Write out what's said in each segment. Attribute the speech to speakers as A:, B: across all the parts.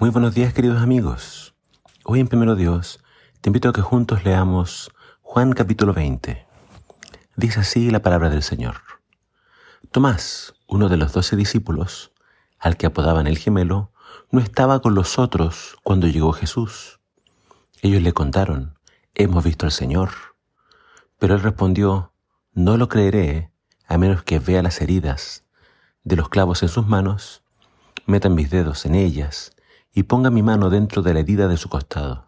A: Muy buenos días queridos amigos. Hoy en Primero Dios te invito a que juntos leamos Juan capítulo 20. Dice así la palabra del Señor. Tomás, uno de los doce discípulos, al que apodaban el gemelo, no estaba con los otros cuando llegó Jesús. Ellos le contaron, hemos visto al Señor. Pero él respondió, no lo creeré a menos que vea las heridas de los clavos en sus manos, meta mis dedos en ellas y ponga mi mano dentro de la herida de su costado.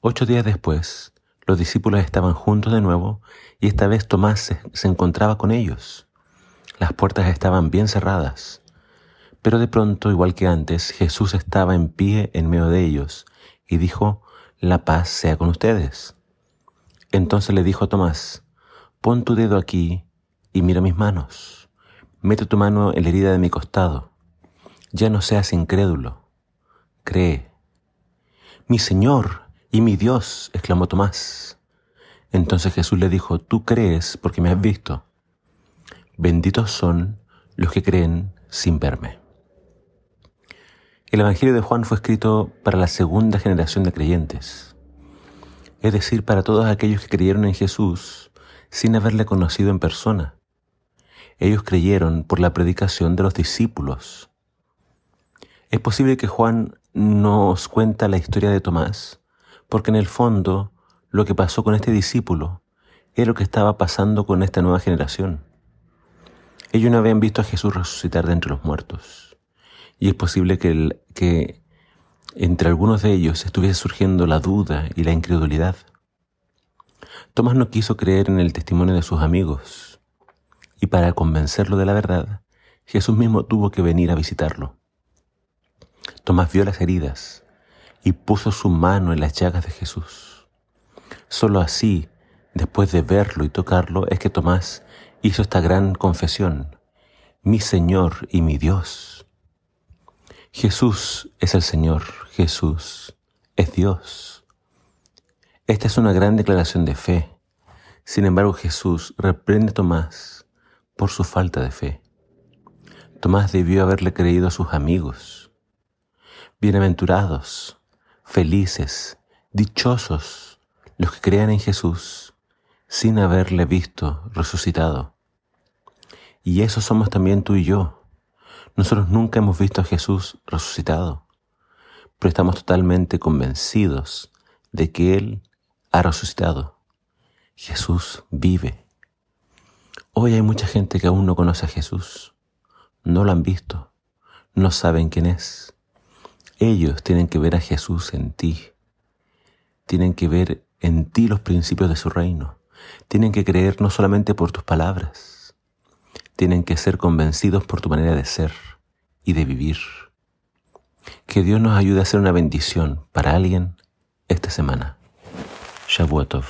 A: Ocho días después, los discípulos estaban juntos de nuevo y esta vez Tomás se, encontraba con ellos. Las puertas estaban bien cerradas, pero de pronto, igual que antes, Jesús estaba en pie en medio de ellos y dijo, la paz sea con ustedes. Entonces le dijo a Tomás, pon tu dedo aquí y mira mis manos. Mete tu mano en la herida de mi costado. Ya no seas incrédulo, cree. Mi Señor y mi Dios, exclamó Tomás. Entonces Jesús le dijo, tú crees porque me has visto. Benditos son los que creen sin verme. El Evangelio de Juan fue escrito para la segunda generación de creyentes, es decir, para todos aquellos que creyeron en Jesús sin haberle conocido en persona. Ellos creyeron por la predicación de los discípulos. Es posible que Juan nos cuenta la historia de Tomás, porque en el fondo lo que pasó con este discípulo era lo que estaba pasando con esta nueva generación. Ellos no habían visto a Jesús resucitar de entre los muertos. Y es posible que, que entre algunos de ellos estuviese surgiendo la duda y la incredulidad. Tomás no quiso creer en el testimonio de sus amigos, y para convencerlo de la verdad, Jesús mismo tuvo que venir a visitarlo. Tomás vio las heridas y puso su mano en las llagas de Jesús. Solo así, después de verlo y tocarlo, es que Tomás hizo esta gran confesión, mi Señor y mi Dios. Jesús es el Señor, Jesús es Dios. Esta es una gran declaración de fe. Sin embargo, Jesús reprende a Tomás por su falta de fe. Tomás debió haberle creído a sus amigos Bienaventurados, felices, dichosos los que crean en Jesús sin haberle visto resucitado. Y eso somos también tú y yo. Nosotros nunca hemos visto a Jesús resucitado, pero estamos totalmente convencidos de que Él ha resucitado. Jesús vive. Hoy hay mucha gente que aún no conoce a Jesús, no lo han visto, no saben quién es. Ellos tienen que ver a Jesús en ti. Tienen que ver en ti los principios de su reino. Tienen que creer no solamente por tus palabras. Tienen que ser convencidos por tu manera de ser y de vivir. Que Dios nos ayude a ser una bendición para alguien esta semana. Shavuotov.